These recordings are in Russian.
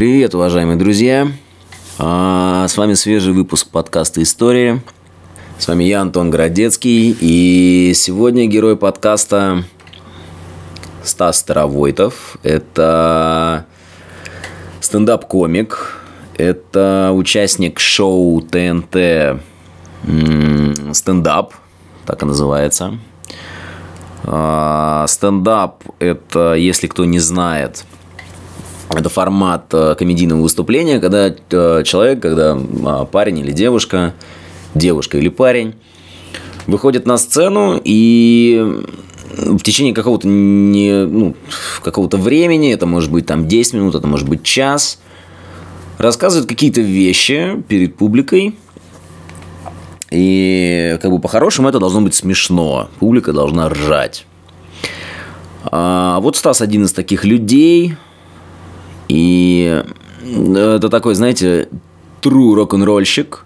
Привет, уважаемые друзья! А, С вами свежий выпуск подкаста «История». С вами я, Антон Городецкий, и сегодня герой подкаста Стас Старовойтов. Это стендап-комик, это участник шоу ТНТ «Стендап», так и называется. А, Стендап – это, если кто не знает, это формат э, комедийного выступления, когда э, человек, когда а, парень или девушка, девушка или парень, выходит на сцену и в течение какого-то не, ну, какого-то времени, это может быть там 10 минут, это может быть час, рассказывает какие-то вещи перед публикой. И как бы по-хорошему это должно быть смешно. Публика должна ржать. А вот Стас один из таких людей – и это такой, знаете, true рок-н-ролльщик.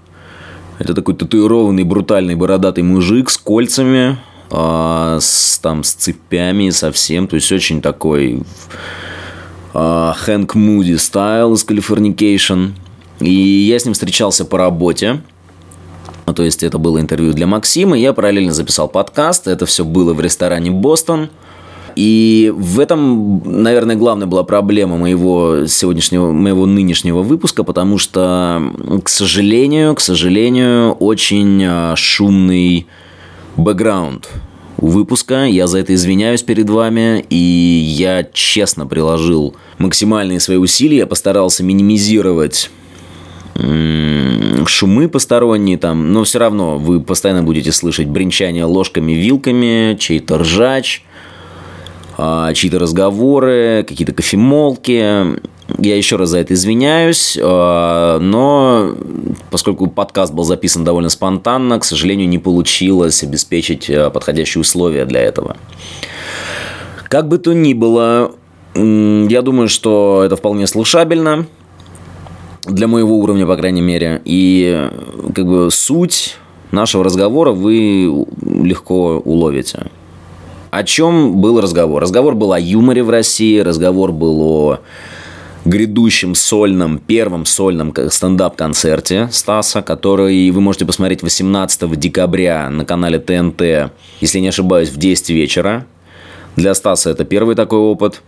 Это такой татуированный, брутальный, бородатый мужик с кольцами, а, с, там, с цепями совсем. То есть, очень такой Хэнк Муди стайл из Californication. И я с ним встречался по работе. То есть, это было интервью для Максима. Я параллельно записал подкаст. Это все было в ресторане «Бостон». И в этом, наверное, главная была проблема моего сегодняшнего, моего нынешнего выпуска, потому что, к сожалению, к сожалению, очень а, шумный бэкграунд выпуска. Я за это извиняюсь перед вами, и я честно приложил максимальные свои усилия, я постарался минимизировать шумы посторонние там, но все равно вы постоянно будете слышать бренчание ложками, вилками, чей-то ржач – чьи-то разговоры, какие-то кофемолки. Я еще раз за это извиняюсь, а, но поскольку подкаст был записан довольно спонтанно, к сожалению, не получилось обеспечить а, подходящие условия для этого. Как бы то ни было, я думаю, что это вполне слушабельно для моего уровня, по крайней мере. И как бы суть нашего разговора вы легко уловите. О чем был разговор? Разговор был о юморе в России, разговор был о грядущем сольном, первом сольном стендап-концерте Стаса, который вы можете посмотреть 18 декабря на канале ТНТ, если не ошибаюсь, в 10 вечера. Для Стаса это первый такой опыт.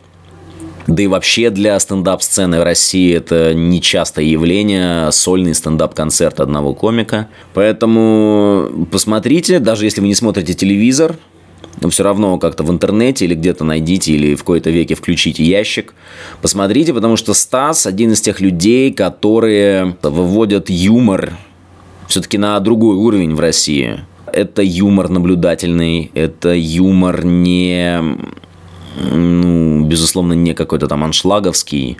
Да и вообще для стендап-сцены в России это нечастое явление, сольный стендап-концерт одного комика. Поэтому посмотрите, даже если вы не смотрите телевизор, но все равно как-то в интернете или где-то найдите, или в какой-то веке включите ящик, посмотрите, потому что Стас один из тех людей, которые выводят юмор все-таки на другой уровень в России. Это юмор наблюдательный, это юмор не, ну, безусловно, не какой-то там аншлаговский.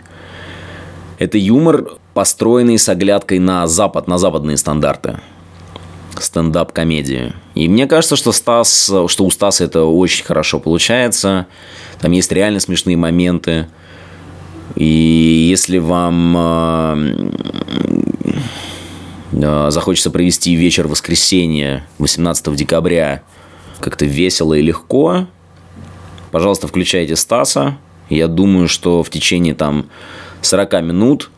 Это юмор, построенный с оглядкой на Запад, на западные стандарты стендап-комедии. И мне кажется, что Стас, что у Стаса это очень хорошо получается. Там есть реально смешные моменты. И если вам э, э, захочется провести вечер воскресенья 18 декабря как-то весело и легко, пожалуйста, включайте Стаса. Я думаю, что в течение там 40 минут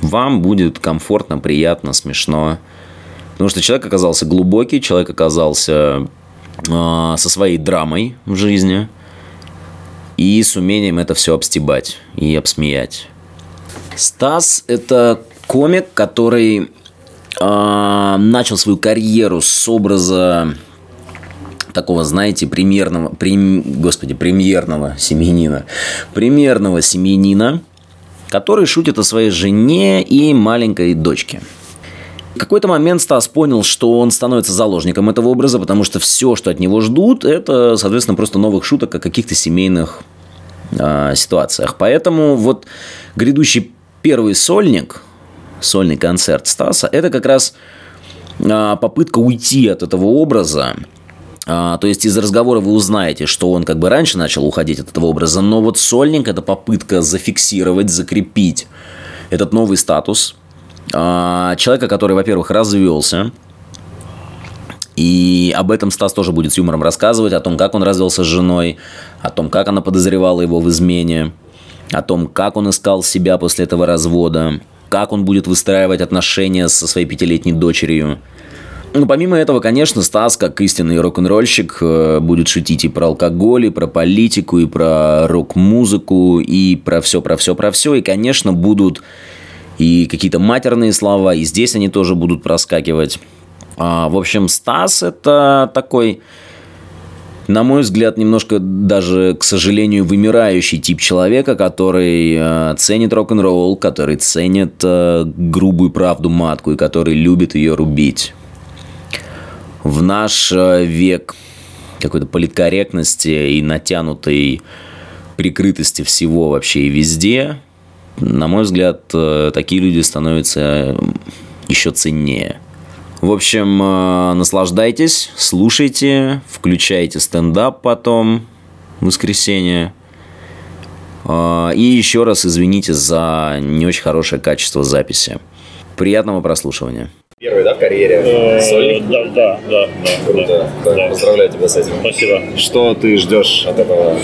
вам будет комфортно, приятно, смешно. Потому что человек оказался глубокий, человек оказался э, со своей драмой в жизни и с умением это все обстебать и обсмеять. Стас – это комик, который э, начал свою карьеру с образа такого, знаете, премьерного, прем, господи, премьерного семьянина, премьерного семьянина, который шутит о своей жене и маленькой дочке – в какой-то момент Стас понял, что он становится заложником этого образа, потому что все, что от него ждут, это, соответственно, просто новых шуток о каких-то семейных э, ситуациях. Поэтому вот грядущий первый сольник, сольный концерт Стаса, это как раз э, попытка уйти от этого образа, а, то есть из разговора вы узнаете, что он как бы раньше начал уходить от этого образа, но вот сольник – это попытка зафиксировать, закрепить этот новый статус – человека, который, во-первых, развелся, и об этом Стас тоже будет с юмором рассказывать, о том, как он развелся с женой, о том, как она подозревала его в измене. о том, как он искал себя после этого развода, как он будет выстраивать отношения со своей пятилетней дочерью. Ну, помимо этого, конечно, Стас, как истинный рок-н-ролльщик, э, будет шутить и про алкоголь, и про политику, и про рок-музыку, и про все, про все, про все. И, конечно, будут и какие-то матерные слова, и здесь они тоже будут проскакивать. А, в общем, Стас это такой, на мой взгляд, немножко даже, к сожалению, вымирающий тип человека, который э, ценит рок-н-ролл, который ценит э, грубую правду матку и который любит ее рубить. В наш э, век какой-то политкорректности и натянутой прикрытости всего вообще и везде, на мой взгляд, э, такие люди становятся еще ценнее. В общем, э, наслаждайтесь, слушайте, включайте стендап потом в воскресенье. Э, и еще раз извините за не очень хорошее качество записи. Приятного прослушивания. Первый, да, в карьере? Э, Сольник? Да, да, да. да, Круто. да, Да, да. Поздравляю тебя с этим. Спасибо. Что ты ждешь от этого?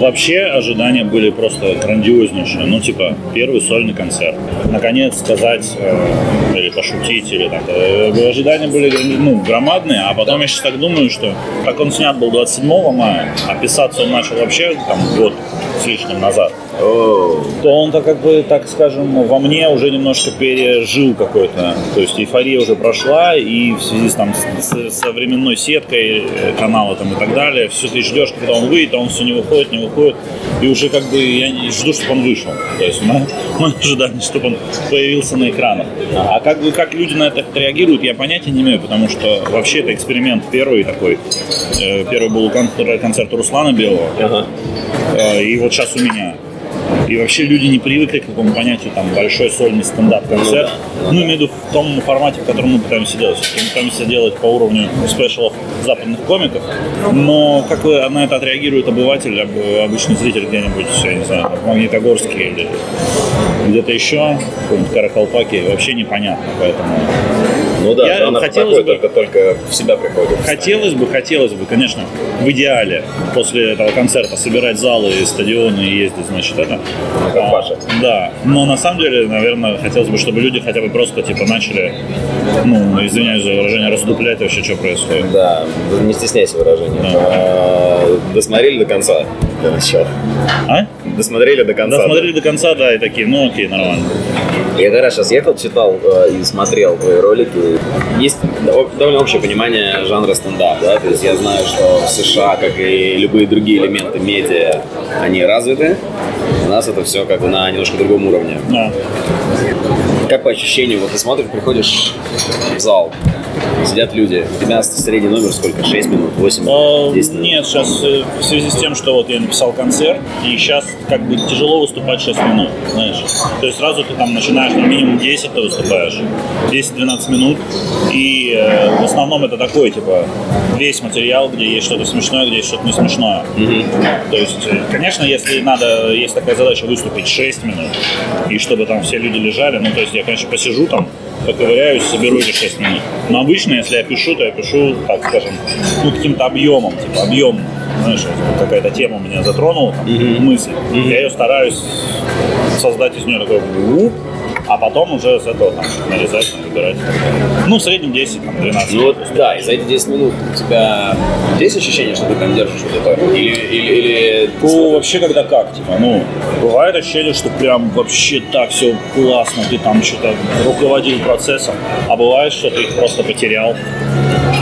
Вообще ожидания были просто грандиознейшие. Ну, типа, первый сольный концерт. Наконец сказать э, или пошутить, или так. Э, ожидания были ну, громадные, а потом я сейчас так думаю, что как он снят был 27 мая, а писаться он начал вообще там год с лишним назад, то он-то как бы, так скажем, во мне уже немножко пережил какой-то. То есть эйфория уже прошла, и в связи с, там, с, со временной сеткой э, канала там, и так далее, все ты ждешь, когда он выйдет, а он все не выходит, не выходит. И уже как бы я не жду, чтобы он вышел. То есть мое, мое ожидание, чтобы он появился на экранах. А как бы как люди на это реагируют, я понятия не имею, потому что вообще это эксперимент первый такой. Э, Первый был концерт, концерт Руслана Белого, ага. Э, и вот сейчас у меня. И вообще люди не привыкли к такому понятию там большой сольный стендап-концерт. Ну ну имею в виду в том формате, в котором мы пытаемся делать. Мы пытаемся делать по уровню спешалов западных комиков. Но как вы на это отреагирует обыватель, об- обычный зритель где-нибудь, я не знаю, в Магнитогорске или где-то еще, в каком-нибудь Каракалпаке, вообще непонятно. Поэтому Ну да, Я- жанр хотелось такой, бы- только, только в себя приходит. Хотелось бы, хотелось бы, конечно, в идеале после этого концерта собирать залы и стадионы и ездить, значит, это. Ну, как Паша. Да, но на самом деле, наверное, хотелось бы, чтобы люди хотя бы просто, типа, начали, ну, извиняюсь за выражение, раздуплять вообще, что происходит. Да, не стесняйся выражения. Да. А, Досмотрели до конца для начала. А? Досмотрели до конца. Досмотрели до конца, да, и такие, ну окей, нормально. Я когда сейчас ехал, читал э, и смотрел твои ролики. Есть дов- довольно общее понимание жанра стендап, да, то есть я знаю, что в США, как и любые другие элементы медиа, они развиты. У нас это все как бы на немножко другом уровне. Да. Как по ощущению, вот ты смотришь, приходишь в зал, сидят люди, у тебя средний номер сколько? 6 минут, 8 А, минут, 10 минут? Нет, сейчас в связи с тем, что вот я написал концерт, и сейчас как бы тяжело выступать 6 минут, знаешь. То есть сразу ты там начинаешь, ну, минимум 10 ты выступаешь, 10-12 минут, и э, в основном это такой, типа, весь материал, где есть что-то смешное, где есть что-то не смешное. То есть, э, конечно, если надо, есть такая задача выступить 6 минут, и чтобы там все люди лежали, ну, то есть я, конечно, посижу там, поковыряюсь, соберу эти 6 минут. Но обычно, если я пишу, то я пишу, так скажем, ну, каким-то объемом, типа объем, знаешь, какая-то тема меня затронула, там, мысль. Я ее стараюсь создать из нее такой а потом уже с этого там нарезать, там, выбирать. Ну, в среднем 10, там, 12 Ну вот, да, и за эти 10 минут у тебя есть ощущение, что ты прям держишь вот это? Или, или, или... Ну, вообще, когда как, типа, ну, бывает ощущение, что прям вообще так все классно, ты там что-то руководил процессом, а бывает, что ты их просто потерял,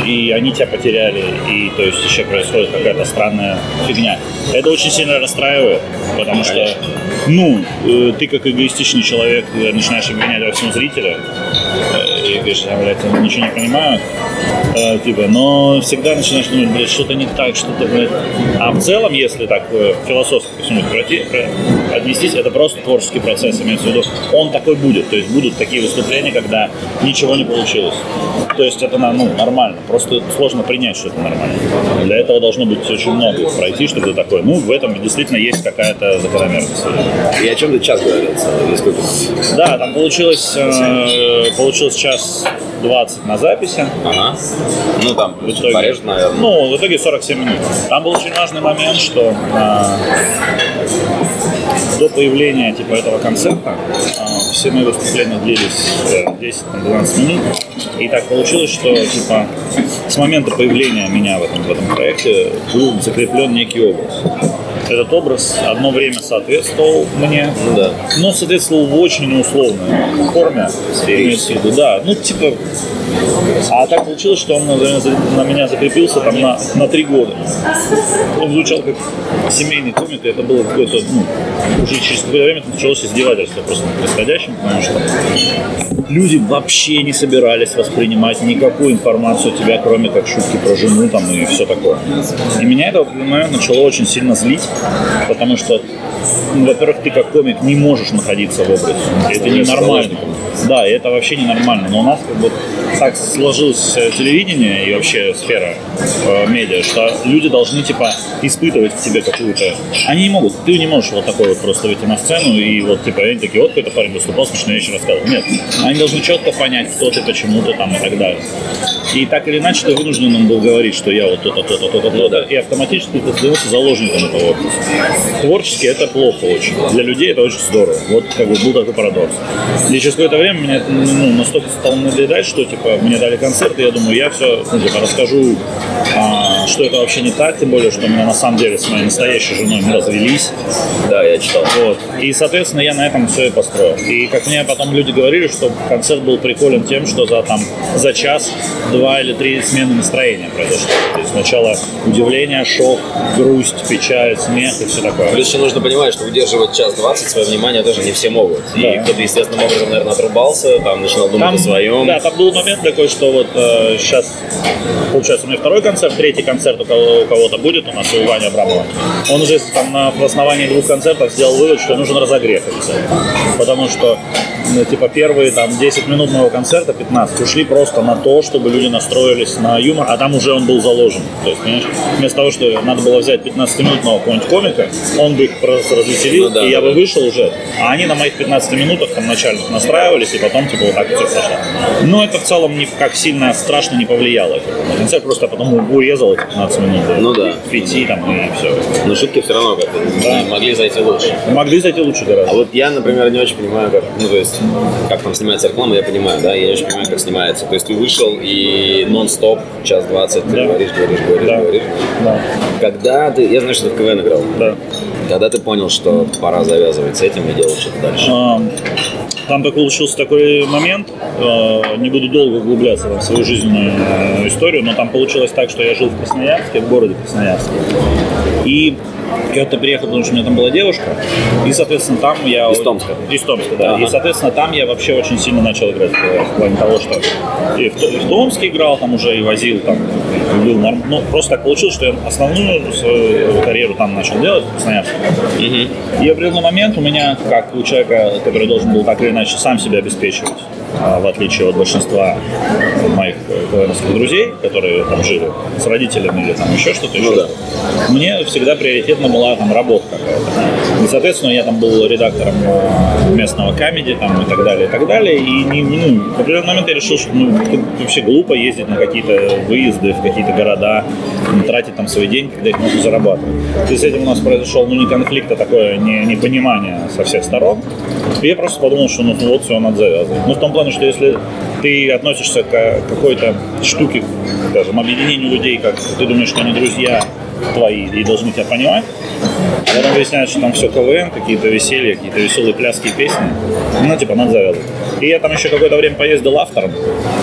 и они тебя потеряли, и, то есть, еще происходит какая-то странная фигня. Это очень сильно расстраивает, потому что, Конечно. ну, э, ты как эгоистичный человек э, начинаешь обвинять во всем зрителя, э, и говоришь, я, блядь, я ничего не понимаю, типа, но всегда начинаешь думать, блядь, что-то не так, что-то, блядь. А в целом, если так философски посмотреть, отнестись, это просто творческий процесс, имеется в виду, он такой будет, то есть будут такие выступления, когда ничего не получилось. То есть это ну, нормально, просто сложно принять, что это нормально. Для этого должно быть очень много пройти, чтобы ты такой, ну, в этом действительно есть какая-то закономерность. И о чем ты час говорил целый? Или сколько? Да, там получилось, э, получилось час 20 на записи. Ага. Ну там, В итоге, порежут, наверное. Ну, в итоге 47 минут. Там был очень важный момент, что а, до появления типа этого концерта а, все мои выступления длились э, 10-12 минут. И так получилось, что типа с момента появления меня в этом, в этом проекте был закреплен некий образ. Этот образ одно время соответствовал мне, Ну да. но соответствовал в очень условной форме. Имеется в виду, Да, ну типа а так получилось, что он на, меня закрепился там на, на три года. Он звучал как семейный комик, и это было какое-то, ну, уже через какое-то время началось издевательство просто над происходящим, потому что люди вообще не собирались воспринимать никакую информацию о тебя, кроме как шутки про жену там и все такое. И меня это в определенный момент начало очень сильно злить, потому что, ну, во-первых, ты как комик не можешь находиться в образе. Это ненормально. Да, это вообще ненормально. Но у нас как бы так сложилось телевидение и вообще сфера э, медиа, что люди должны типа испытывать к тебе какую-то. Они не могут, ты не можешь вот такой вот просто выйти на сцену и вот типа они такие, вот какой-то парень выступал, смешно вещи рассказывал. Нет, они должны четко понять, кто ты, почему ты там и так далее. И так или иначе ты вынужден им был говорить, что я вот то-то, то-то, то-то, то-то, и автоматически ты становился заложником этого образа. Творчески это плохо очень. Для людей это очень здорово. Вот как бы был такой парадокс. И через какое-то время меня это, ну, настолько стало надоедать, что типа мне дали концерт, и я думаю, я все ну, типа, расскажу, а, что это вообще не так, тем более, что у меня на самом деле с моей настоящей женой мы развелись. Да, я читал. Вот. И, соответственно, я на этом все и построил. И как мне потом люди говорили, что концерт был приколен тем, что за, там, за час два или три смены настроения произошло. То есть сначала удивление, шок, грусть, печаль, смех и все такое. Плюс еще нужно понимать, что удерживать час 20 свое внимание тоже не все могут. И Да. кто-то естественным образом, наверное, отрубался, там начинал думать о своем. Да, там был момент такой, что вот сейчас, получается, у меня второй концерт, третий концерт кого, у кого-то будет, у нас у Вани Абрамова. Он уже там на основании двух концертов сделал вывод, что нужен разогрев обязательно. Потому что, ну, типа, первые там 10 минут моего концерта, 15, ушли просто на то, чтобы люди настроились на юмор, а там уже он был заложен. То есть, понимаешь, вместо того, что надо было взять 15-минутного какого-нибудь комика, он бы их просто развеселил, Ну да, и я бы вышел уже. А они на моих 15 минутах там начальных настраивались, и потом типа вот так все прошло. Но это в целом не как сильно страшно не повлияло. концерт просто потом урезал эти 15 минут. Ну да. Пяти там и все. Но шутки все равно как-то Да. могли зайти лучше. Могли зайти лучше А гораздо. вот я, например, не очень понимаю, как, ну, то есть, как там снимается реклама, я понимаю, да, я не очень понимаю, как снимается. То есть ты вышел и нон-стоп, час двадцать, ты Да. говоришь, говоришь, говоришь, Да. говоришь. Да. Когда ты, я знаю, что ты в КВН играл, Да. Когда ты понял, что пора завязывать с этим и делать что-то дальше? А, Там так получился такой момент, э, не буду долго углубляться в свою жизненную историю, но там получилось так, что я жил в Красноярске, в городе Красноярске. И когда-то приехал, потому что у меня там была девушка, и, соответственно, там я... Из Томска? Из Томска, да. Ага. И, соответственно, там я вообще очень сильно начал играть в, плане того, что и в, и в Томске играл, там уже и возил, там, был норм... Ну, просто так получилось, что я основную свою карьеру там начал делать в Красноярске. И в определенный момент у меня, как у человека, который должен был так или иначе сам себя обеспечивать, в отличие от большинства моих э, КВНовских друзей, которые там жили с родителями или там еще что-то, еще Ну да. мне всегда приоритетно была там работа какая-то. И, соответственно, я там был редактором э, местного камеди там, и так далее, и так далее. И не, ну, в определенный момент я решил, что ну, вообще глупо ездить на какие-то выезды в какие-то города, тратить там свой день, когда их можно зарабатывать. И с этим у нас произошел ну, не конфликт, а такое не, непонимание со всех сторон. И я просто подумал, что ну вот все, надо завязывать. Ну, в том плане, что если ты относишься к какой-то штуке, скажем, объединению людей, как ты думаешь, что они друзья твои и должны тебя понимать, а потом выясняется, что там все КВН, какие-то веселья, какие-то веселые пляски и песни, ну, типа, надо завязывать. И я там еще какое-то время поездил автором,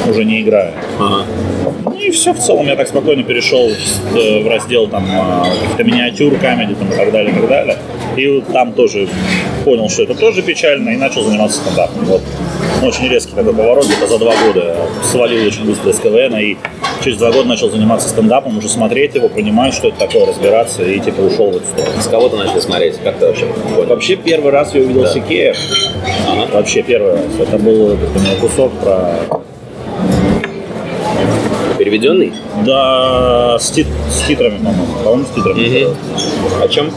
уже не играя. Ага. Ну и все, в целом я так спокойно перешел э, в раздел там а, каких-то миниатюр, камеди там, и так далее, и так далее. И вот там тоже понял, что это тоже печально, и начал заниматься стендапом. Вот. Очень резкий такой поворот, где-то за два года свалил очень быстро из КВН, и через два года начал заниматься стендапом, уже смотреть его, понимать, что это такое, разбираться, и типа ушел в эту сторону. С кого ты начал смотреть? Как ты вообще? Вообще первый раз я увидел Да. Сикея. Ага. Вообще первый раз. Это был кусок про Переведенный? Да, с, тит- с титрами, по-моему. По-моему, с титрами. О чем?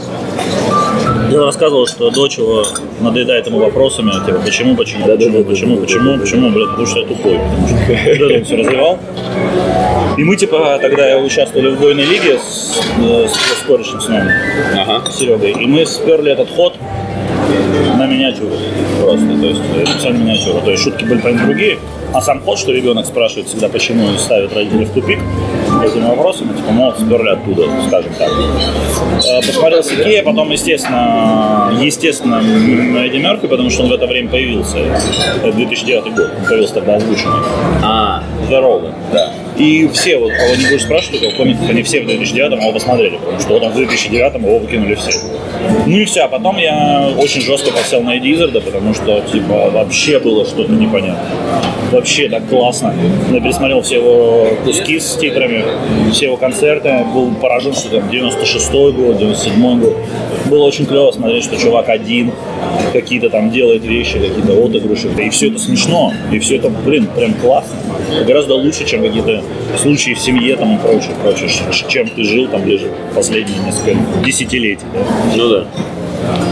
Я рассказывал, что дочь его надоедает ему вопросами, типа, почему, почему, Да, да, почему, да, да, почему, да, почему, почему, блядь, потому что я тупой. Потому что он все развивал. И мы, типа, тогда участвовали в двойной лиге с, э, с, с корешем с нами, Ага. с Серегой. И мы сперли этот ход на миниатюру просто. То есть я написал миниатюру. То есть шутки были, понятно, другие. А сам ход, что ребенок спрашивает всегда, почему ставит родители в тупик этими вопросами, типа, ну, сперли оттуда, скажем так. Э, Посмотрел Сикея, потом, естественно, естественно, Эдди Мерфи, потому что он в это время появился. Это 2009 год, он появился тогда озвученный. А, Здорово, да. И все, вот кого не будешь спрашивать, у комиков, они все в 2009 его посмотрели, потому что вот он в 2009 его выкинули все. Ну и все, а потом я очень жестко посел на Эдди потому что, типа, вообще было что-то непонятно. Вообще так классно. Я пересмотрел все его куски с титрами, все его концерты, был поражен, что там 96-й год, 97-й год. Было очень клево смотреть, что чувак один, какие-то там делает вещи, какие-то отыгрыши. И все это смешно, и все это, блин, прям классно. Гораздо лучше, чем какие-то случаи в семье там и прочее, прочее, чем ты жил там ближе последние несколько десятилетий. Да? ну да.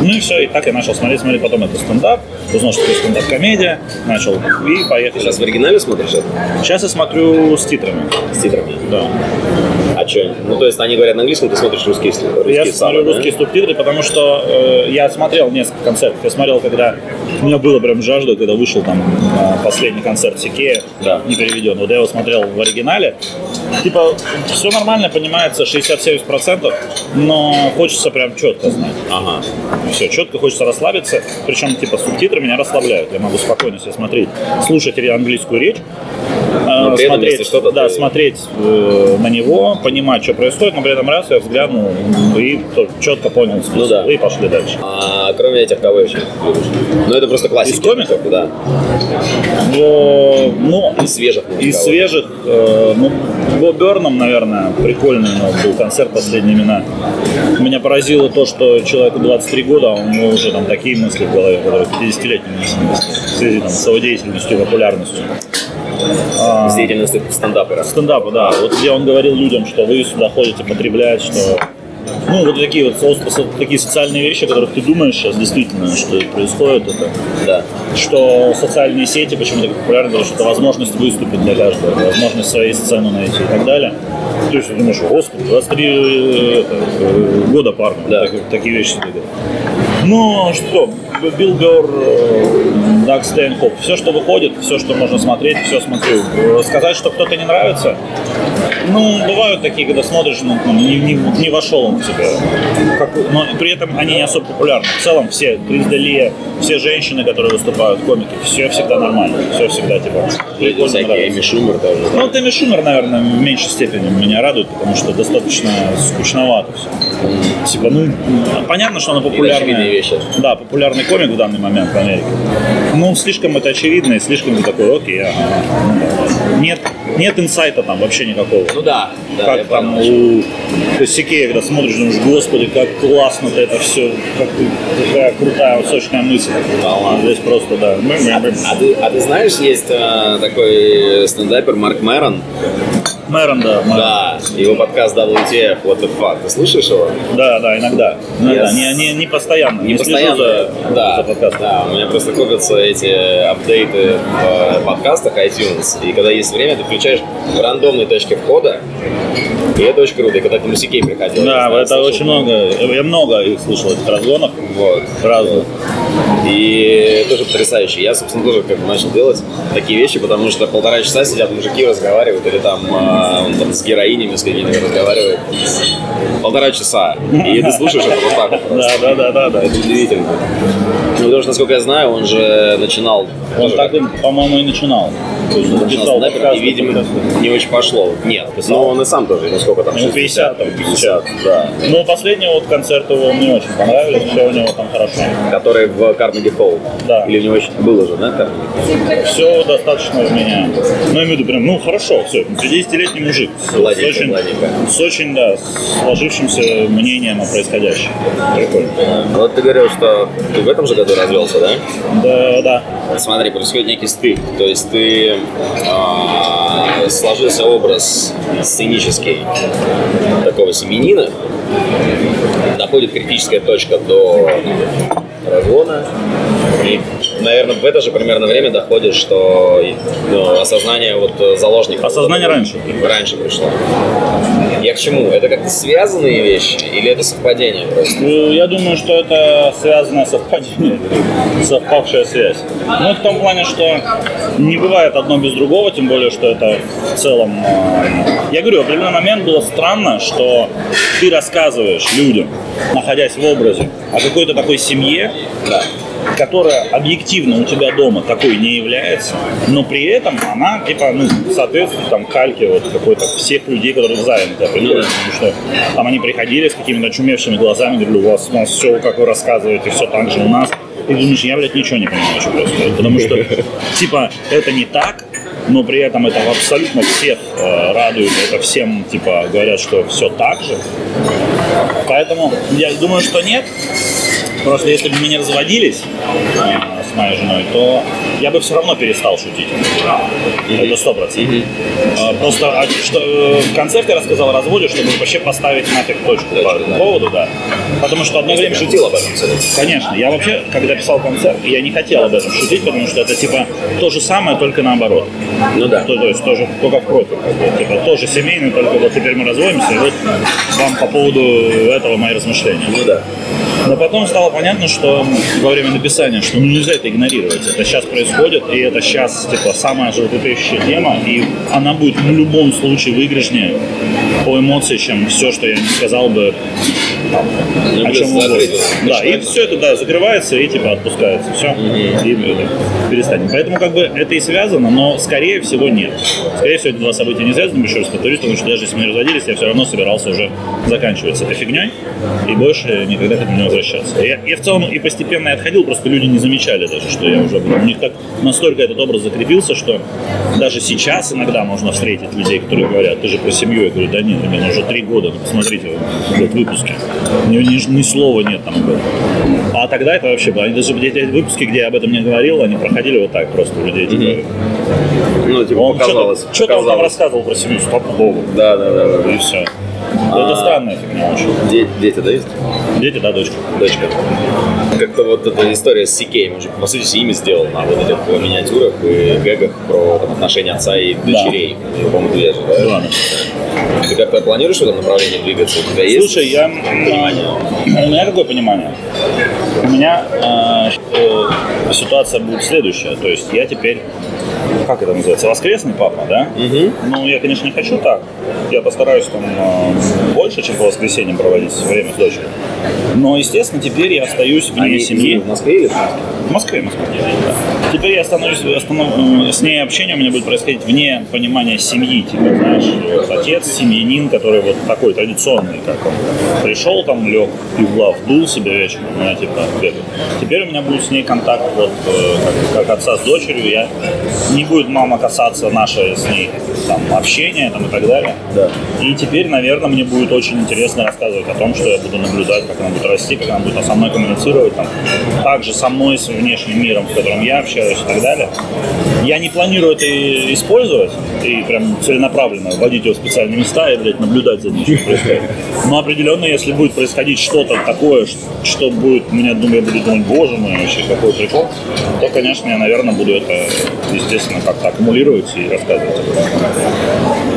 Ну и все, и так я начал смотреть, смотреть потом это стендап, узнал, что это стендап-комедия, начал и Ты поехали. сейчас в оригинале смотришь это? Сейчас я смотрю с титрами. С титрами? Да. А что? Ну, то есть они говорят на английском, ты смотришь русские, русские Я смотрю сабы, да? русские субтитры, потому что э, я смотрел несколько концертов. Я смотрел, когда у меня было прям жажда, когда вышел там э, последний концерт Сикея, Да. не переведен. Вот я его смотрел в оригинале. Типа, все нормально, понимается 60-70%, но хочется прям четко знать. Ага. Все, четко хочется расслабиться. Причем, типа, субтитры меня расслабляют. Я могу спокойно себе смотреть, слушать английскую речь. Но при этом, смотреть, что-то да, ты- смотреть э, на него, понимать, что происходит, но при этом раз я взглянул и четко понял смысл. Ну да. И пошли дальше. А кроме этих, кого еще любишь? Ну, это просто классика. Из комиков? Да. Э, ну, Из свежих, Из кого? свежих, э, ну, Бо Берном, наверное, прикольный у него был концерт «Последние имена». Меня поразило то, что человеку 23 года, а у него уже там такие мысли в голове, которые 50-летним не снились. В связи там, с его деятельностью и популярностью. А, С деятельностью стендапера. стендапа, да. Вот где он говорил людям, что вы сюда ходите потреблять, что ну, вот такие вот такие социальные вещи, о которых ты думаешь сейчас действительно, что происходит, это Да. что социальные сети почему-то популярны, потому что это возможность выступить для каждого, возможность своей сцену найти и так далее. То есть ты думаешь, господи, 23 э, это, э, года парня, Да. так- такие вещи. Ну, что, Билл э, Даг Стэнхоп, все, что выходит, все, что можно смотреть, все смотрю. Сказать, что кто-то не нравится, ну, бывают такие, когда смотришь, ну, не, не- не вошел он в тебя. Как- но при этом они не особо популярны. В целом все, Крис Делия, все женщины, которые выступают, комики, все всегда нормально, все всегда типа прикольно Всякие. Эми Шумер тоже. Ну, вот Эми Шумер, наверное, в меньшей степени меня радует, потому что достаточно скучновато все. Типа, ну, понятно, что она популярная. Вещи. Да, популярный комик в данный момент в Америке. Ну, слишком это очевидно, и слишком ты такой, окей, ага, ну, да. Нет, нет инсайта там вообще никакого. Ну да. да я как там понял. у Косякея, когда смотришь, думаешь, господи, как классно ты это все, как, какая крутая, сочная мысль. ладно. Здесь просто, да. А ты, а ты знаешь, есть э, такой стендапер Марк Мэрон? Мэрон, да. Мэрон. Да, его подкаст WTF, What the fuck. Ты слышишь его? Да, да, иногда. иногда. Yes. Не, не, не постоянно. Не слежу постоянно. за, да, за подкастом. да, у меня просто копятся эти апдейты в подкастах iTunes. И когда есть время, ты включаешь в рандомной точке входа. И это очень круто. И когда ты Мусикей приходил. Да, не знаю, это слышал? очень много. Я много их слышал, этих разгонов. Вот. Разных. И тоже потрясающе. Я, собственно, тоже как бы начал делать такие вещи, потому что полтора часа сидят мужики, разговаривают, или там, э, он там с героинями с какими-то разговаривает. Полтора часа. И ты слушаешь это вот так. Да, да, да, да, да. Это удивительно. Ну, потому что, насколько я знаю, он же начинал... Он так, по-моему, и начинал. То есть он начинал писал снайпер, и, видимо, не очень пошло. Нет, Писал. но он и сам тоже, ну сколько там, Ему 50, там, 50, да. Но последние вот концерты его мне очень понравились, все у него там хорошо. Который в Карнеги Холл. Да. Или у него еще было же, да, Карнеги? Все достаточно у меня. Ну, я имею в виду, прям, ну, хорошо, все. 50-летний мужик. С, с очень, гладенько. с очень, да, сложившимся мнением о происходящем. Прикольно. Вот ты говорил, что ты в этом же году развелся, да? Да, да. Смотри, происходит некий стык. То есть ты а, сложился образ сценический такого семенина, доходит критическая точка до разгона, и наверное, в это же примерно время доходит, что ну, осознание вот заложников. Осознание раньше. Раньше пришло. Я к чему? Это как-то связанные вещи или это совпадение просто? Ну, Я думаю, что это связанное совпадение, совпавшая связь. Ну, в том плане, что не бывает одно без другого, тем более, что это в целом... э, Я говорю, в определенный момент было странно, что ты рассказываешь людям, находясь в образе, о какой-то такой семье, Да. Которая объективно у тебя дома такой не является, но при этом она, типа, ну, соответствует там кальке вот какой-то всех людей, которые в займе тебя приходят, потому что там они приходили с какими-то очумевшими глазами, говорили, у вас, у нас все, как вы рассказываете, все так же у нас. И думаешь, я, блядь, ничего не понимаю, что происходит. Потому что, типа, это не так, но при этом это абсолютно всех э, радует, это всем, типа, говорят, что все так же. Поэтому я думаю, что нет. Просто если бы мы не разводились э, с моей женой, то я бы все равно перестал шутить. Это сто процентов. Э, Просто а, что, э, в концерте я рассказал о разводе, чтобы вообще поставить нафиг точку по этому поводу, да. Потому что одно время Шутил об этом, кстати. Конечно, я вообще, когда писал концерт, я не хотел об этом шутить, потому что это типа то же самое, только наоборот. Ну да. То, то есть тоже только в профиль. Как бы. Типа тоже семейный, только вот теперь мы разводимся, и вот вам по поводу этого мои размышления. Ну да. Но потом стало понятно, что во время написания, что ну, нельзя это игнорировать. Это сейчас происходит, и это сейчас типа самая животрепещущая тема, и она будет в любом случае выигрышнее по эмоции, чем все, что я не сказал бы о чем угодно. Да, и все это да, закрывается и типа отпускается. Все. И это, перестанем. Поэтому как бы это и связано, но скорее всего нет. Скорее всего, эти два события не связаны, еще раз повторюсь, потому что даже если мы не разводились, я все равно собирался уже заканчивать с этой фигней и больше никогда к этому не возвращаться. Я, я в целом и постепенно и отходил, просто люди не замечали даже, что я уже был. У них так настолько этот образ закрепился, что даже сейчас иногда можно встретить людей, которые говорят, ты же про семью. Я говорю, да нет, ребята, уже три года, ну, посмотрите вот, выпуски. Ни, ни- ни слова нет там этом. А тогда это вообще было. Они даже эти выпуски, где я об этом не говорил, они проходили вот так просто у людей. Типа, Ну, типа, он показалось. что-то, что-то он там рассказывал про семью, стоп, Богу. Да, да, да, да. И все. Это странная фигня очень. Де- дети, да, есть? Дети, да, дочка. Дочка. Как-то вот эта история с Сикей, он же, по сути, имя сделал на вот этих миниатюрах и гэгах про там, отношения отца и дочерей. Него, по-моему, две же, да? Да, да. Ты как-то планируешь в этом направлении двигаться? У тебя есть Слушай, я... понимание? У меня какое понимание? У меня э, ситуация будет следующая. То есть я теперь, как это называется, воскресный папа, да? Ну, я, конечно, не хочу так. Я постараюсь там э, больше, чем по воскресеньям проводить время с дочерью. Но, естественно, теперь я остаюсь вне Они семьи. в Москве или в Москве? В Москве, в Москве. Да. Теперь я становлюсь, останов- с ней общение у меня будет происходить вне понимания семьи, типа, знаешь, вот отец, семьянин, который вот такой традиционный, как он. Пришел там, лег, пивла, вдул себе вечером, меня типа где-то. Теперь у меня будет с ней контакт вот э, как, как отца с дочерью, я не будет мама касаться наше с ней там общения там и так далее. Да. И теперь, наверное, мне будет очень интересно рассказывать о том, что я буду наблюдать, как она будет расти, как она будет со мной коммуницировать, там, также со мной, с внешним миром, с которым я общаюсь и так далее. Я не планирую это использовать и прям целенаправленно вводить его в специальные места и, блядь, наблюдать за ним, что происходит. Но определенно, если будет происходить что-то такое, что будет, меня, думаю, я буду думать, боже мой, вообще какой прикол, то, конечно, я, наверное, буду это, естественно, как-то аккумулировать и рассказывать.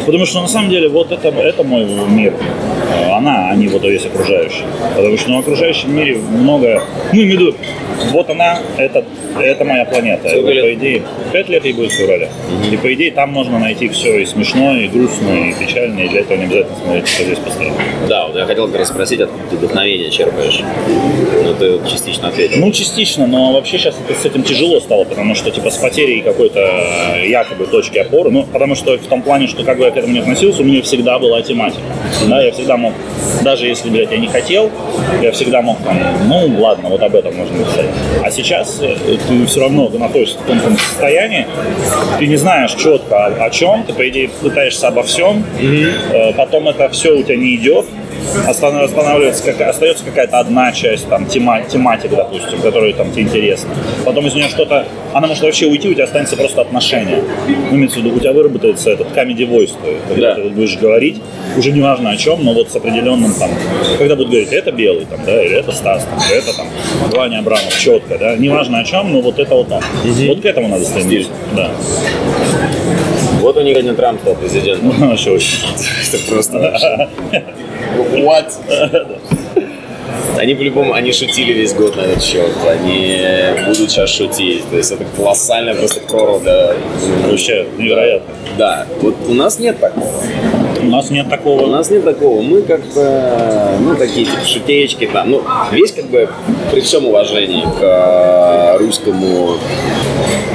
Потому что на самом деле вот это, это мой мир. Э, Она, не вот весь окружающий. Потому что ну, в окружающем мире много... Ну, имею в виду, вот она, это, это моя планета. Это, по идее, пять лет ей будет в феврале. И по идее там можно найти все и смешное, и грустное, и печальное, и для этого не обязательно смотреть, что здесь постоянно. Да, вот я хотел как раз спросить, откуда ты вдохновение черпаешь. Ну, ты частично ответил. Ну, частично, но вообще сейчас это, с этим тяжело стало, потому что, типа, с потерей какой-то э, якобы точки опоры, ну, потому что в том плане, что как бы я к этому не относился, у меня всегда была тематика. Да, я всегда мог, даже если, блядь, я не хотел, я всегда мог там, ну, ладно, вот об этом можно написать. А сейчас э, ты все равно ты находишься в таком состоянии, ты не знаешь четко о, о чем, ты, по идее, пытаешься обо всем, э, потом это все у тебя не идет, Останавливается, как, остается какая-то одна часть, там, тема, тематика, допустим, которая там тебе интересна. Потом из нее что-то, она может вообще уйти, у тебя останется просто отношение. Ну, имеется в виду, у тебя выработается этот comedy voice, то есть, когда Да. ты будешь говорить, уже не важно о чем, но вот с определенным там, когда будут говорить, это белый, там, да, или это Стас, там, это там, Ваня Абрамов, четко, да, не важно о чем, но вот это вот он. Вот к этому надо стремиться. Да. Вот у них один Трамп стал президентом. Вообще очень. Это просто. What? Они по-любому, они шутили весь год на этот счет. Они будут сейчас шутить. То есть это колоссальная просто прорва для... Вообще невероятно. Да. Вот у нас нет такого. У нас нет У такого. нас нет такого. Мы как-то, ну, такие типа шутеечки там. Ну, весь как бы при всем уважении к э, русскому,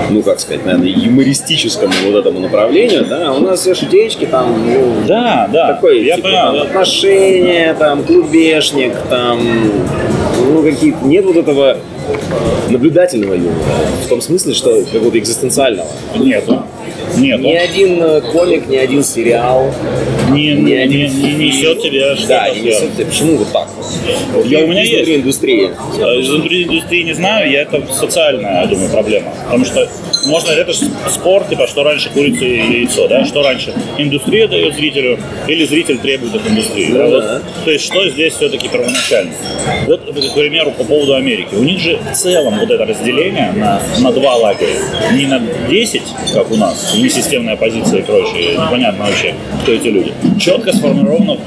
ну, как сказать, наверное, юмористическому вот этому направлению, да, у нас все шутеечки там, ну, Да, да. такой, я типа, понимаю. там, да. отношения, там, клубешник, там, ну, какие нет вот этого наблюдательного юмора. В том смысле, что какого-то экзистенциального. Нету. Нету. Ни один э, комик, ни один сериал Не, ни не, один не, не несет тебе что-то Да, не несет тебе. Почему вот так? Вот Я- у меня изнутри есть. индустрии. Э, Из индустрии не знаю, я это социальная, я думаю, проблема. Потому что можно, это же спор, типа, что раньше курица или яйцо, да? Что раньше индустрия дает зрителю или зритель требует от индустрии? да? Ну Вот, да. то есть что здесь все-таки первоначально? Вот, к примеру, по поводу Америки. У них же в целом вот это разделение на, на два лагеря. Не на 10, как у нас, несистемная оппозиция и прочее. Непонятно вообще, кто эти люди. Четко сформировано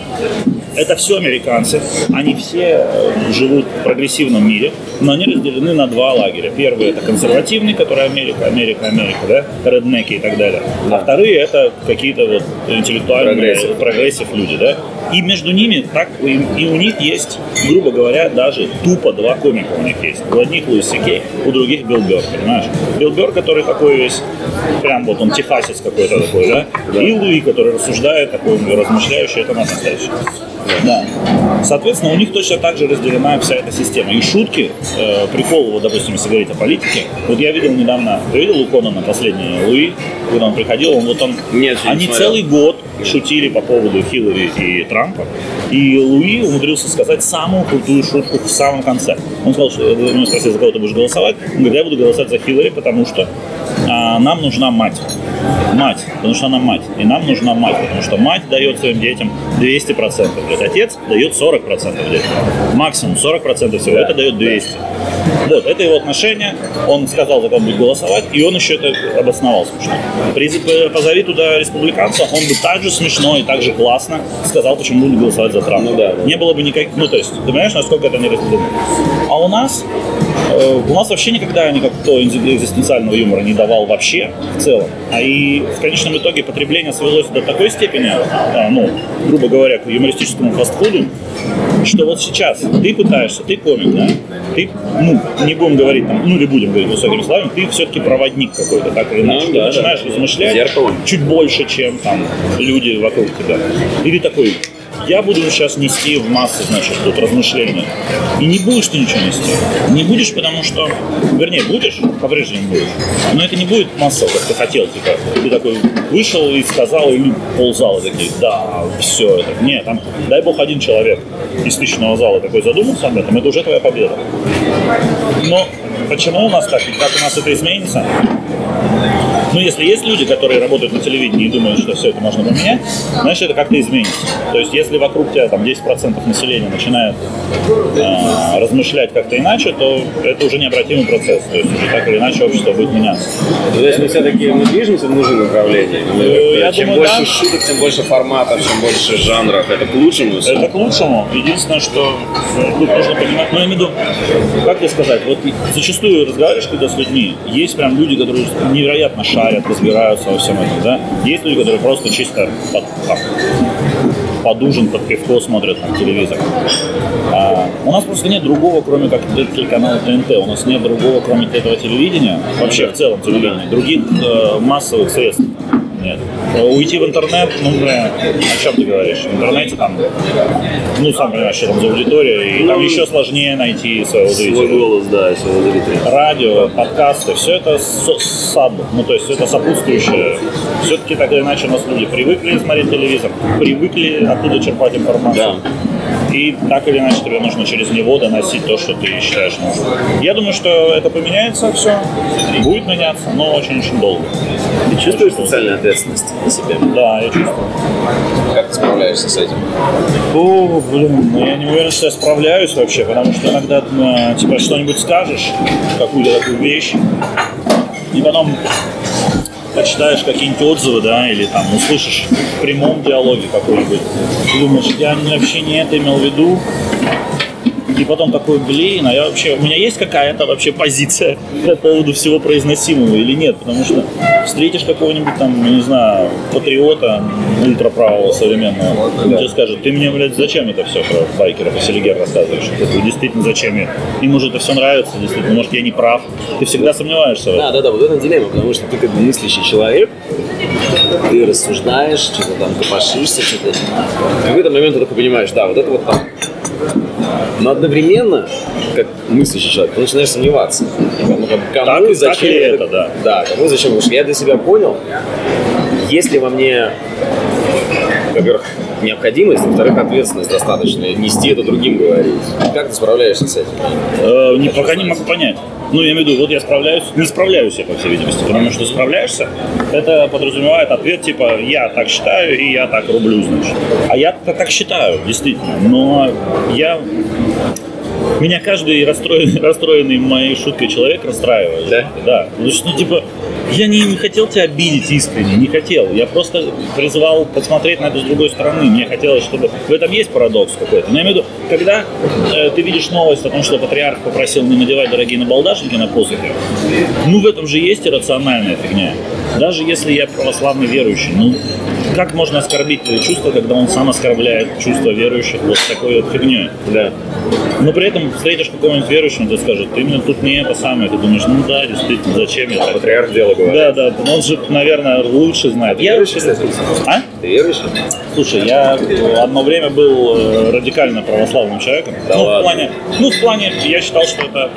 это все американцы, они все э, живут в прогрессивном мире, но они разделены на два лагеря. Первый это консервативный, который Америка, Америка, Америка, да, реднеки и так далее. А вторые это какие-то вот интеллектуальные Progressive. progressive люди, да. И между ними так и, у них есть, грубо говоря, даже тупо два комика у них есть. У одних Луис Сикей, у других Билл Бёрр, понимаешь? Билл Бёрр, который такой весь, прям вот он техасец какой-то такой, да? И Луи, который рассуждает, такой размышляющий, это наш настоящий. Да. Соответственно, у них точно так же разделена вся эта система. И шутки, э, прикол, вот, допустим, если говорить о политике, вот я видел недавно, ты видел у Конана последний Луи, когда он приходил, он вот он, Нет, не они смотрел. целый год шутили по поводу Хиллари и Трампа, и Луи умудрился сказать самую крутую шутку в самом конце. Он сказал, что, э, ну, спросил, за кого ты будешь голосовать, он говорит, я буду голосовать за Хиллари, потому что а, нам нужна мать. Мать, потому что она мать. И нам нужна мать, потому что мать дает своим детям 200%. Блядь. Отец дает 40% детям. Максимум 40% всего. Это дает 200. Вот, это его отношение. Он сказал, за кого будет голосовать, и он еще это обосновал смешно. Приз- Позови туда республиканца, он бы так же смешно и так же классно сказал, почему будет голосовать за Трампа. Ну да, да. Не было бы никаких... Ну, то есть, ты понимаешь, насколько это не разделено? А у нас у нас вообще никогда никакого экзистенциального юмора не давал вообще в целом. А и в конечном итоге потребление свелось до такой степени, а, ну, грубо говоря, к юмористическому фастфуду, что вот сейчас ты пытаешься, ты комик, да? Ты, ну, не будем говорить там, ну или будем говорить высокими словами, ты все-таки проводник какой-то, так или иначе. Ну, ты да, начинаешь да. размышлять Зеркало. чуть больше, чем там люди вокруг тебя. Или такой, я буду сейчас нести в массы, значит, тут размышления. И не будешь ты ничего нести. Не будешь, потому что, вернее, будешь, по-прежнему будешь. Но это не будет массово, как ты хотел, типа. Ты такой вышел и сказал, и ползала такие, да, все это. Нет, там, дай бог, один человек из тысячного зала такой задумался об этом, это уже твоя победа. Но почему у нас так, и как у нас это изменится, ну, если есть люди, которые работают на телевидении и думают, что все это можно поменять, значит, это как-то изменится. То есть, если вокруг тебя там 10% населения начинает э, размышлять как-то иначе, то это уже необратимый процесс. То есть, уже так или иначе общество будет меняться. То есть мы все-таки мы движемся в нужном направлении. Мы как-то- я чем думаю, больше да. шуток, тем больше форматов, чем больше жанров. Это к лучшему. Это к лучшему. Единственное, что э, тут нужно понимать, ну, я имею в виду, как тебе сказать, вот зачастую разговариваешь когда с людьми, есть прям люди, которые невероятно шарят, разбираются во всем этом, да. Есть люди, которые просто чисто под, там, под ужин, под пивко смотрят там телевизор. А у нас просто нет другого, кроме как телеканала ТНТ. У нас нет другого, кроме этого телевидения, вообще в целом телевидения, других э, массовых средств нет. Э, Уйти в интернет, ну, бля, о чем ты говоришь? В интернете там, ну, сам понимаешь, что там за аудитория, и там еще сложнее найти своего Свой зрителя. голос, да, своего зрителя. Радио, подкасты, все это саб, ну, то есть это сопутствующее. Все-таки так или иначе у нас люди привыкли смотреть телевизор, привыкли оттуда черпать информацию. Да. И так или иначе тебе нужно через него доносить то, что ты считаешь нужным. Я думаю, что это поменяется все, будет меняться, но очень-очень долго. Ты чувствуешь социальную ответственность на себе? Да, я чувствую. Как ты справляешься с этим? О, блин, ну я не уверен, что я справляюсь вообще, потому что иногда э, типа что-нибудь скажешь, какую-то такую вещь, и потом почитаешь какие-нибудь отзывы, да, или там услышишь в прямом диалоге какой-нибудь, думаешь, я вообще не это имел в виду, и потом такой, блин, а я вообще, у меня есть какая-то вообще позиция по поводу всего произносимого или нет, потому что встретишь какого-нибудь там, не знаю, патриота ультраправого современного, он тебе скажет, ты мне, блядь, зачем это все про байкеров и селигер рассказываешь? Такой, действительно, зачем я? Им уже это все нравится, действительно, может, я не прав. Ты всегда сомневаешься в этом. Да, да, да, вот это дилемма, потому что ты как бы мыслящий человек, ты рассуждаешь, что-то там копошишься, что-то. И в этот момент ты такой понимаешь, да, вот это вот там. Но одновременно, как мыслящий человек, ты начинаешь сомневаться. Как кому Так- и так зачем ли это, да. Да, кому и зачем. Потому что я для себя понял, есть ли во мне, во-первых, необходимость, во-вторых, ответственность достаточно нести это другим говорить. Как ты справляешься с этим? Э, не, пока не могу понять. Ну, я имею в виду, вот я справляюсь, не справляюсь я, по всей видимости, потому что справляешься, это подразумевает ответ типа «я так считаю и я так рублю», значит. А я так считаю, действительно, но я... Меня каждый расстроенный, расстроенный моей шуткой человек расстраивает. Да? Да. Потому что, ну, типа, я не, не хотел тебя обидеть искренне, не хотел. Я просто призывал посмотреть на это с другой стороны. Мне хотелось, чтобы... В этом есть парадокс какой-то. Но я имею в виду, когда э, ты видишь новость о том, что патриарх попросил не надевать дорогие набалдашники на посохе, ну, в этом же есть иррациональная фигня. Даже если я православный верующий, ну, как можно оскорбить твои чувства, когда он сам оскорбляет чувства верующих вот такой вот фигней? Да. Но при этом встретишь какого-нибудь верующего, он тебе скажет, ты именно тут не это самое, ты думаешь, ну да, действительно, зачем я так? Патриарх дело говорит. Да, да, но он же, наверное, лучше знает. Я, верующий, кстати? а? Ты верующий? Слушай, я э, одно время был э, радикально православным человеком. Да ну, ладно? в плане, ну, в плане, я считал, что это,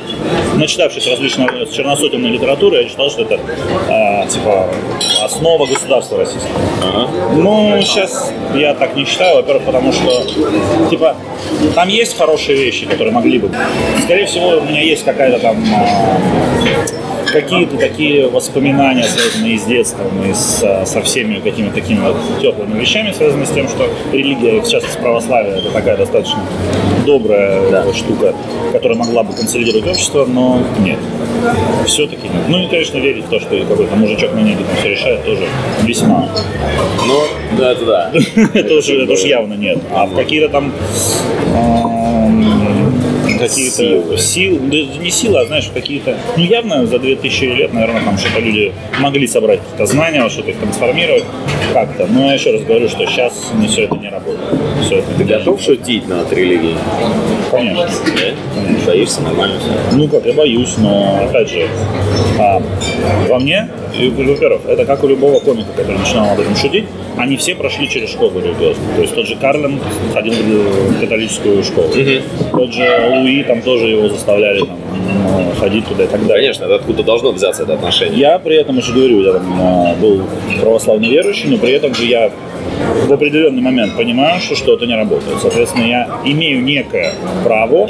начитавшись различной черносотенной литературы, я считал, что это, э, типа, основа государства российского. Ага. Ну, сейчас я так не считаю, во-первых, потому что, типа, там есть хорошие вещи, которые могли бы. Скорее всего, у меня есть какая-то там а, какие-то такие воспоминания, связанные с детством и с, а, со всеми какими-то такими вот теплыми вещами, связанные с тем, что религия, в частности православие, это такая достаточно добрая Да. штука, которая могла бы консолидировать общество, но нет. Все-таки нет. Ну и, конечно, верить в то, что какой-то мужичок на небе там все решает, тоже весьма Ну, да, это да. это уже, это уж явно нет. А в какие-то там какие-то Силы. да не силы, а знаешь, какие-то, ну явно за 2000 лет, наверное, там что-то люди могли собрать какие-то знания, что-то их трансформировать как-то. Но я еще раз говорю, что сейчас не все это не работает. Все это Ты готов шутить над религией? Конечно. Да? Боишься? Нормально. Ну как, я боюсь, но опять же, а, во мне, во-первых, это как у любого комика, который начинал об этом шутить, они все прошли через школу религиозную. То есть тот же Карлин ходил в католическую школу. Тот же Луи, там тоже его заставляли там, ну, ходить туда и так далее. Конечно, это откуда должно взяться это отношение. Я при этом, еще говорю, я там, а, был православный верующий, но при этом же я в определенный момент понимаю, что что-то не работает. Соответственно, я имею некое право,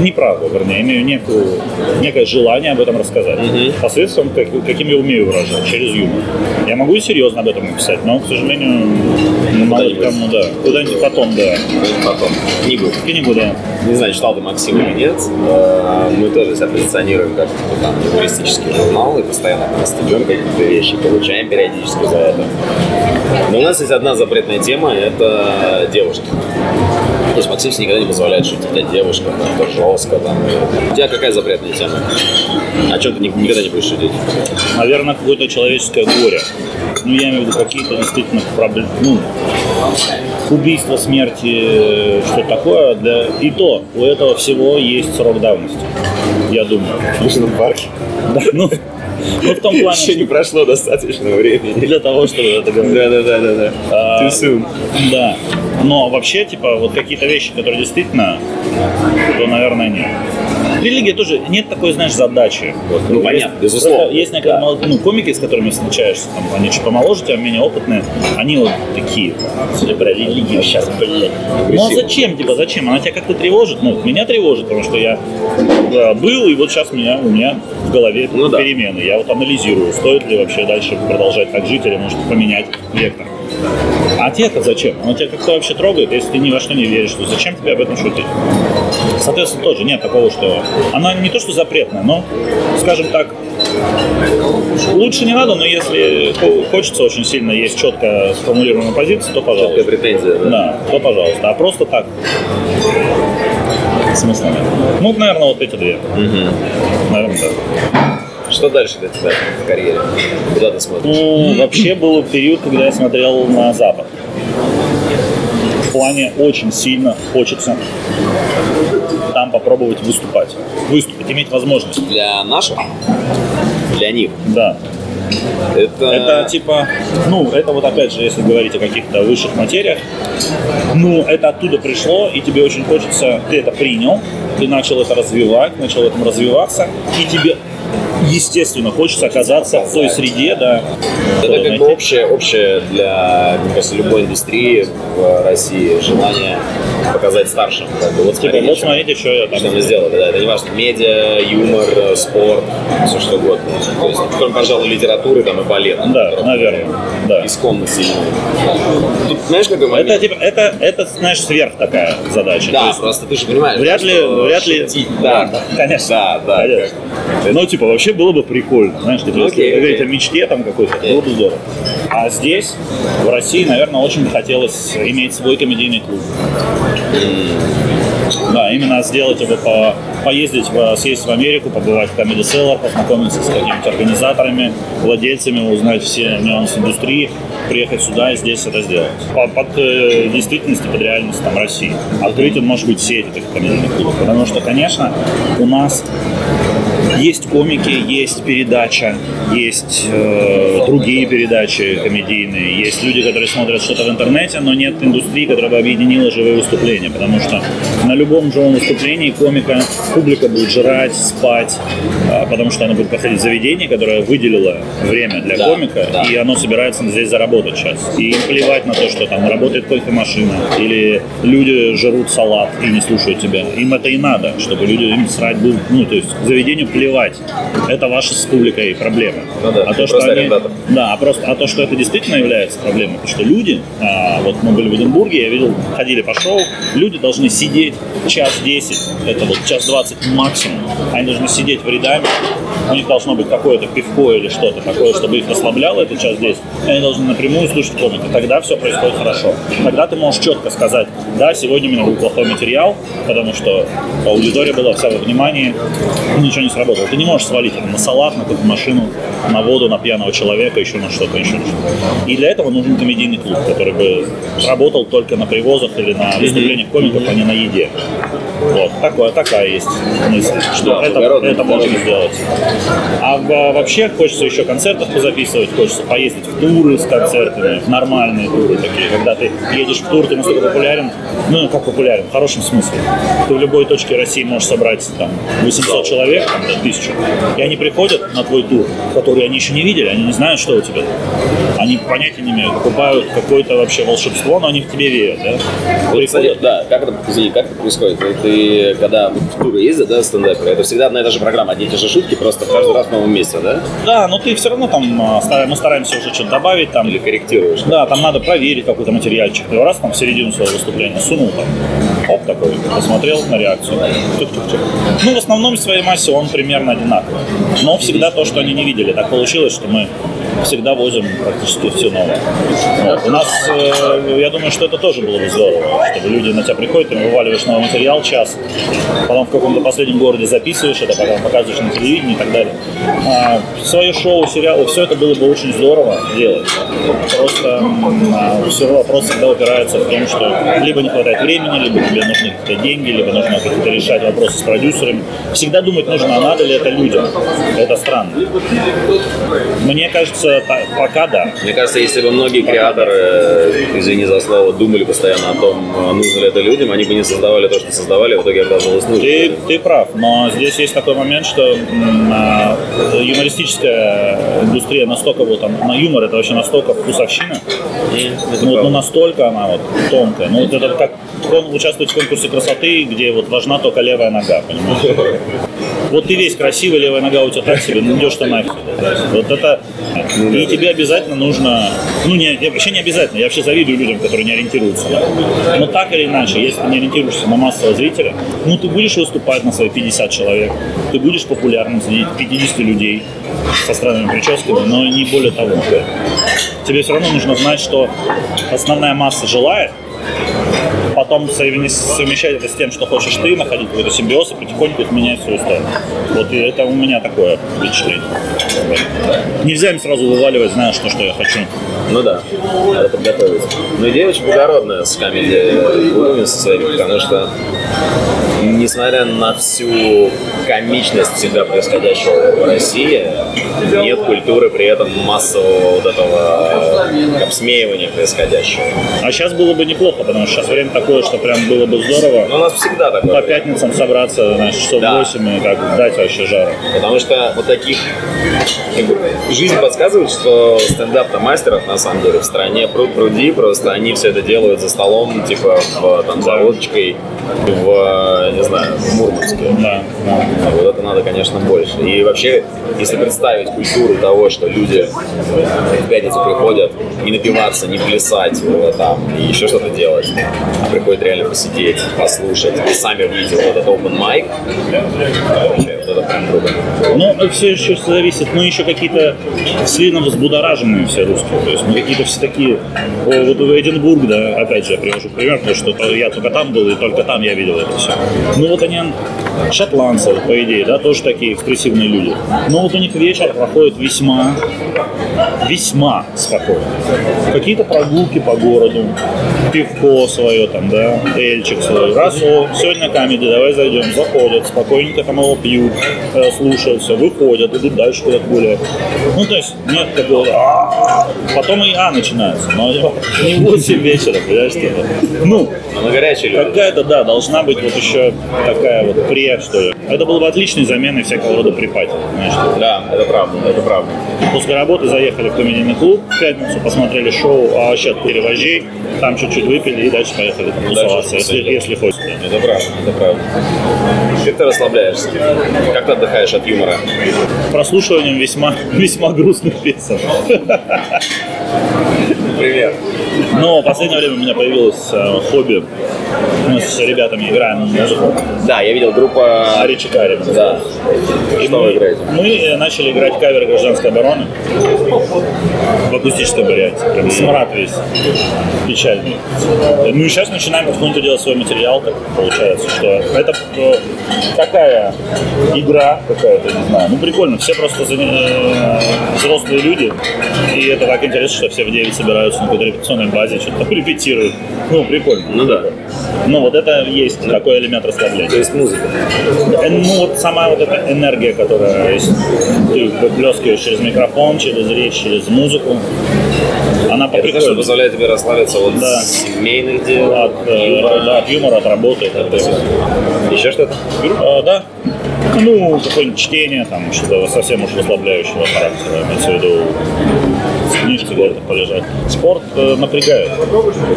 не право, вернее, имею некую, некое желание об этом рассказать. Посредством, как- каким я умею выражать, через юмор. Я могу и серьезно об этом написать, но, к сожалению, ну, мало ли кому, да. Куда-нибудь потом, да. Потом. Книгу. Книгу, да. Не знаю, читал ты Максим или нет. Э, Мы тоже себя позиционируем как ну, там, юмористический журнал и постоянно постигаем какие-то вещи, получаем периодически за это. Но у нас есть одна запретная тема – это девушки. То есть Максим себе никогда не позволяет шутить о девушках, там, это жестко. Там. У тебя какая запретная тема? О чем ты ни- никогда не будешь шутить? наверное, какое-то человеческое горе. Ну, я имею в виду какие-то действительно проблемы. Ну, убийство, смерти, что такое. Для... И то, у этого всего есть срок давности. Я думаю. В парке. Да, ну, ну, в том плане, Еще не прошло достаточно времени. для того, чтобы это говорить. Да-да-да-да. А, Too soon. Да. Но вообще, типа, вот какие-то вещи, которые действительно, то, наверное, нет. Религия тоже, нет такой, знаешь, задачи. Вот. Ну, понятно, есть, безусловно. Есть некоторые мол- ну, комики, с которыми встречаешься, там, они чуть помоложе тебя, менее опытные, они вот такие, «Судя про религию сейчас, блядь. Ну а зачем, типа, зачем? Она тебя как-то тревожит? Ну, меня тревожит, потому что я да, был, и вот сейчас меня, у меня в голове Ну да. перемены. Я вот анализирую, стоит ли вообще дальше продолжать так жить или может поменять вектор. А тебе-то зачем? Оно тебя как-то вообще трогает, если ты ни во что не веришь, то зачем тебе об этом шутить? Соответственно, тоже нет такого, что... Она не то, что запретная, но, скажем так, лучше не надо, но если хо- хочется очень сильно, есть четко сформулированная позиция, то Четкая пожалуйста. претензия, да? Да, то пожалуйста. А просто так смысла нет. Ну, наверное, вот эти две. Наверное, да. Что дальше для тебя в карьере? Куда ты смотришь? Ну, вообще был период, когда я смотрел на Запад. В плане очень сильно хочется там попробовать выступать. Выступить, иметь возможность. Для наших? Для них? Да. Это... Это типа, ну, это вот опять же, если говорить о каких-то высших материях, ну, это оттуда пришло, и тебе очень хочется, ты это принял, ты начал это развивать, начал в этом развиваться, и тебе естественно хочется оказаться в той среде, да. Это как бы общее, общее для, мне кажется, любой индустрии в России желание показать старшим. Как бы, вот Типа, смотрите, вот что- смотрите, что я там что мы сделали. Да, это не важно, медиа, юмор, э, спорт, все что угодно. То есть, кроме, пожалуй, литературы там и балета. Да, наверное, да. Исконно сильно. Тут, знаешь, какой момент? Это, типа, это, это, знаешь, сверх такая задача. Да, есть просто ты же понимаешь, Вряд да, ли, что вряд ли. шутить, да, конечно. Да, да. конечно. как- Ну, типа, вообще было бы прикольно, знаешь, типа, если Окей, говорить окей. о мечте там какой-то, было бы здорово. А здесь, в России, наверное, очень бы хотелось иметь свой комедийный клуб. Да, именно сделать его по поездить, в- съездить в Америку, побывать в Comedy Cellar, познакомиться с какими-то организаторами, владельцами, узнать все нюансы индустрии, приехать сюда и здесь это сделать. По- Под, э, действительность под реальность там России. Открыть он может быть сеть этих комедийных клубов. Потому что, конечно, у нас есть комики, есть передача, есть э, другие передачи комедийные, есть люди, которые смотрят что-то в интернете, но нет индустрии, которая бы объединила живые выступления, потому что на любом живом выступлении комика публика будет жрать, спать, а, потому что она будет проходить заведение, которое выделило время для Да, комика, да. и оно собирается здесь заработать сейчас. И им плевать на то, что там работает кофемашина, или люди жрут салат и не слушают тебя. Им это и надо, чтобы люди им срать будут, ну, то есть заведению плевать. Это ваша с публикой проблема. Ну да, а то, что они, да, а просто, а то, что это действительно является проблемой, потому что люди, а, вот мы были в Эдинбурге, я видел, ходили по шоу, люди должны сидеть час 10, это вот час 20 максимум, они должны сидеть в рядами, у них должно быть какое-то пивко или что-то такое, чтобы их расслабляло, это час 10, и они должны напрямую слушать комика, тогда все происходит хорошо. Тогда ты можешь четко сказать, да, сегодня у меня был плохой материал, потому что аудитория была вся во внимании, ничего не сработало. Ты не можешь свалить это на салат, на какую-то машину, на воду, на пьяного человека, еще на что-то, еще на что-то. И для этого нужен комедийный клуб, который бы работал только на привозах или на выступлениях комиков, а не на еде. Вот, такое, такая есть мысль, что Да, это, это можно сделать. А вообще хочется еще концертов позаписывать, хочется поездить в туры с концертами, в нормальные туры такие, когда ты едешь в тур, ты настолько популярен, ну как популярен, в хорошем смысле. Ты в любой точке России можешь собрать там 800 человек, там, 1000, и они приходят на твой тур, который они еще не видели, они не знают, что у тебя. Они понятия не имеют, покупают какое-то вообще волшебство, но они в тебе верят, да? Вот, кстати, да, как это, извини, как это происходит? Ты, когда в туры ездят, да, стендаперы, это всегда одна и та же программа, одни и те же шутки, просто каждый раз в новом месте, да? Да, но ты все равно там, а, мы стараемся уже что-то добавить, там, Или корректируешь? Да, там надо проверить какой-то материальчик. Ты раз там в середину своего выступления сунул там, оп, такой, посмотрел на реакцию. Ну, в основном в своей массе он примерно одинаковый. Но всегда то, что они не видели. Так получилось, что мы всегда возим практически все новое. Вот. У нас, э, я думаю, что это тоже было бы здорово, чтобы люди на тебя приходят, ты вываливаешь новый материал час, потом в каком-то последнем городе записываешь это, потом показываешь на телевидении и так далее. А, свое шоу, сериалы, все это было бы очень здорово делать. Просто все вопрос всегда упирается в том, что либо не хватает времени, либо тебе нужны какие-то деньги, либо нужно какие-то решать вопросы с продюсерами. Всегда думать нужно, а надо ли это людям. Это странно. Мне кажется, пока да. Мне кажется, если бы многие креаторы, э, извини за слово, думали постоянно о том, а нужно ли это людям, они бы не создавали то, что создавали, в итоге оказалось нужно. Ты, ты прав, но здесь есть такой момент, что а, юмористическая индустрия настолько вот там, на юмор это вообще настолько вкусовщина, ну, ну настолько она вот тонкая. Ну вот это как участвовать в конкурсе красоты, где вот важна только левая нога, понимаешь? Вот ты весь красивый, левая нога у тебя так себе, ну идешь ты нафиг. Вот это... И тебе обязательно нужно... Ну, не, вообще не обязательно. Я вообще завидую людям, которые не ориентируются на Но так или иначе, если ты не ориентируешься на массового зрителя, ну, ты будешь выступать на свои 50 человек, ты будешь популярным среди 50 людей со странными прическами, но не более того. Тебе все равно нужно знать, что основная масса желает, потом совмещать это с тем, что хочешь ты, находить какой-то симбиоз и потихоньку изменять свою сторону. Вот и это у меня такое впечатление. Нельзя им сразу вываливать, знаешь, то, что я хочу. Ну да, надо подготовиться. Но идея очень благородная с камеди со своими, потому что несмотря на всю комичность всегда происходящего в России, нет культуры при этом массового вот этого обсмеивания происходящего. А сейчас было бы неплохо, потому что сейчас время такое, что прям было бы здорово. Но у нас всегда такое. По пятницам собраться, значит, часов да. 8 и как дать вообще жару. Потому что вот таких... Жизнь подсказывает, что стендап-то мастеров, на самом деле, в стране пруд пруди, просто они все это делают за столом, типа, в, там, за водочкой, в, не знаю, в Мурманске. Да, да. Вот это надо, конечно, больше. И вообще, если представить культуру того, что люди в пятницу приходят не напиваться, не плясать, э, там, и еще что-то делать, а приходят реально посидеть, послушать, и сами выйти вот этот open mic, Ну, все еще зависит, мы еще какие-то сильно взбудораженные все русские, то есть мы какие-то все такие, вот в Эдинбург, да, опять же, я привожу пример, потому что я только там был, и только там я видел это все. Ну вот они, шотландцы, по идее, да, тоже такие экспрессивные люди. Но вот у них вечер проходит весьма, весьма спокойно. Какие-то прогулки по городу, пивко свое там, да, эльчик свой. Раз, о, сегодня камеди, давай зайдем. Заходят, спокойненько там его пьют, э, слушают все, выходят, идут дальше куда-то гуляют. Ну, то есть нет такого, потом и А начинается, но не 8 вечера, понимаешь, типа. Ну, Какая-то, да, должна быть вот еще такая вот пре, что ли. Это было бы отличной заменой всякого рода припати, знаешь. Да, это правда, это правда. После работы заехали в комедийный клуб в пятницу, посмотрели шоу а вообще перевожей, там чуть-чуть выпили и дальше поехали тусоваться, если, если хочется. Это правда, это правда. Как ты расслабляешься? Как ты отдыхаешь от юмора? Прослушиванием весьма, весьма грустных песен. Привет. Но в последнее время у меня появилось э, хобби. Мы с ребятами играем музыку. Да, я видел группа... Ричи Карри. Да. И Что мы, вы играете? Мы начали играть кавер гражданской обороны в акустическом варианте. Прям смрад весь печальный. Ну и сейчас начинаем потихоньку делать свой материал, так получается, что это э, такая игра какая-то, не знаю. Ну прикольно, все просто э, взрослые люди, и это так интересно, что все в 9 собираются на какой-то репетиционной базе, что-то припетируют. Ну, прикольно. Ну да. Ну вот это есть ну, такой элемент расслабления. То есть музыка. Ну вот сама вот эта энергия, которая есть, ты выплескиваешь через микрофон, через речь, через музыку, она Это то, что позволяет тебе расслабиться от да. семейных дел, от, от э, юмора, да, от юмора, от работы. От Еще что-то? А, да. Ну, какое-нибудь чтение, там, что-то совсем уж расслабляющего характера, имеется в виду где-то полежать. Спорт э, напрягает.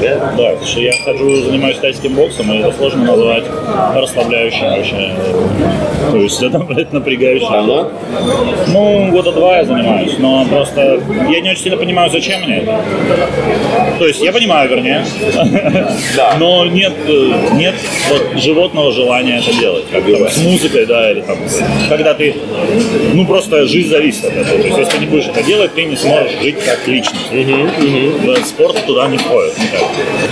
Да? Да, потому что я хожу, занимаюсь тайским боксом, и это сложно назвать расслабляющим вообще. То есть это, это напрягающее. Давно? Ну, года два я занимаюсь, но просто я не очень сильно понимаю, зачем мне это. То есть я понимаю, вернее, да. но нет, э, нет вот, животного желания это делать. Как там, с музыкой, да, или там, когда ты, ну просто жизнь зависит от этого. То есть если ты не будешь это делать, ты не сможешь жить как личность личность. Да, спорт туда не входит никак.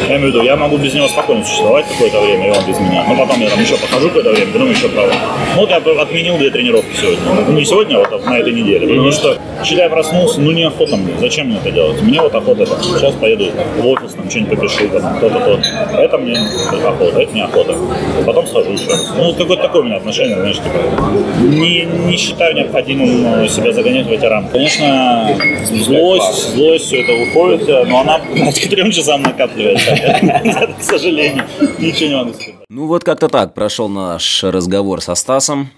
Я имею в виду, я могу без него спокойно существовать какое-то время, и он без меня. Но потом я там еще похожу какое-то время, потом еще право. Ну вот я отменил две тренировки сегодня. Ну не сегодня, а вот на этой неделе. Потому что, считай, проснулся, ну неохота мне. Зачем мне это делать? Мне вот охота там. Сейчас поеду в офис, там что-нибудь попишу, там, то-то, то. Это мне охота, это не охота. Потом схожу еще раз. Ну, какое-то такое у меня отношение, знаешь, типа, не, не считаю необходимым себя загонять в эти рамки. Конечно, злость, злость все это уходит, но она к трем часам накапливается. К сожалению, ничего не могу сказать. Ну вот как-то так прошел наш разговор со Стасом.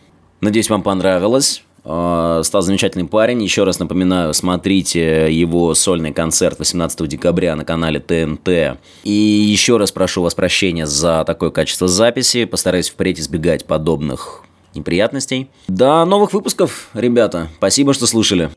Надеюсь, вам понравилось. А, Стас замечательный парень. Еще раз напоминаю, смотрите его сольный концерт 18 декабря на канале ТНТ. И еще раз прошу вас прощения за такое качество записи. Постараюсь впредь избегать подобных неприятностей. До новых выпусков, ребята. Спасибо, что слушали.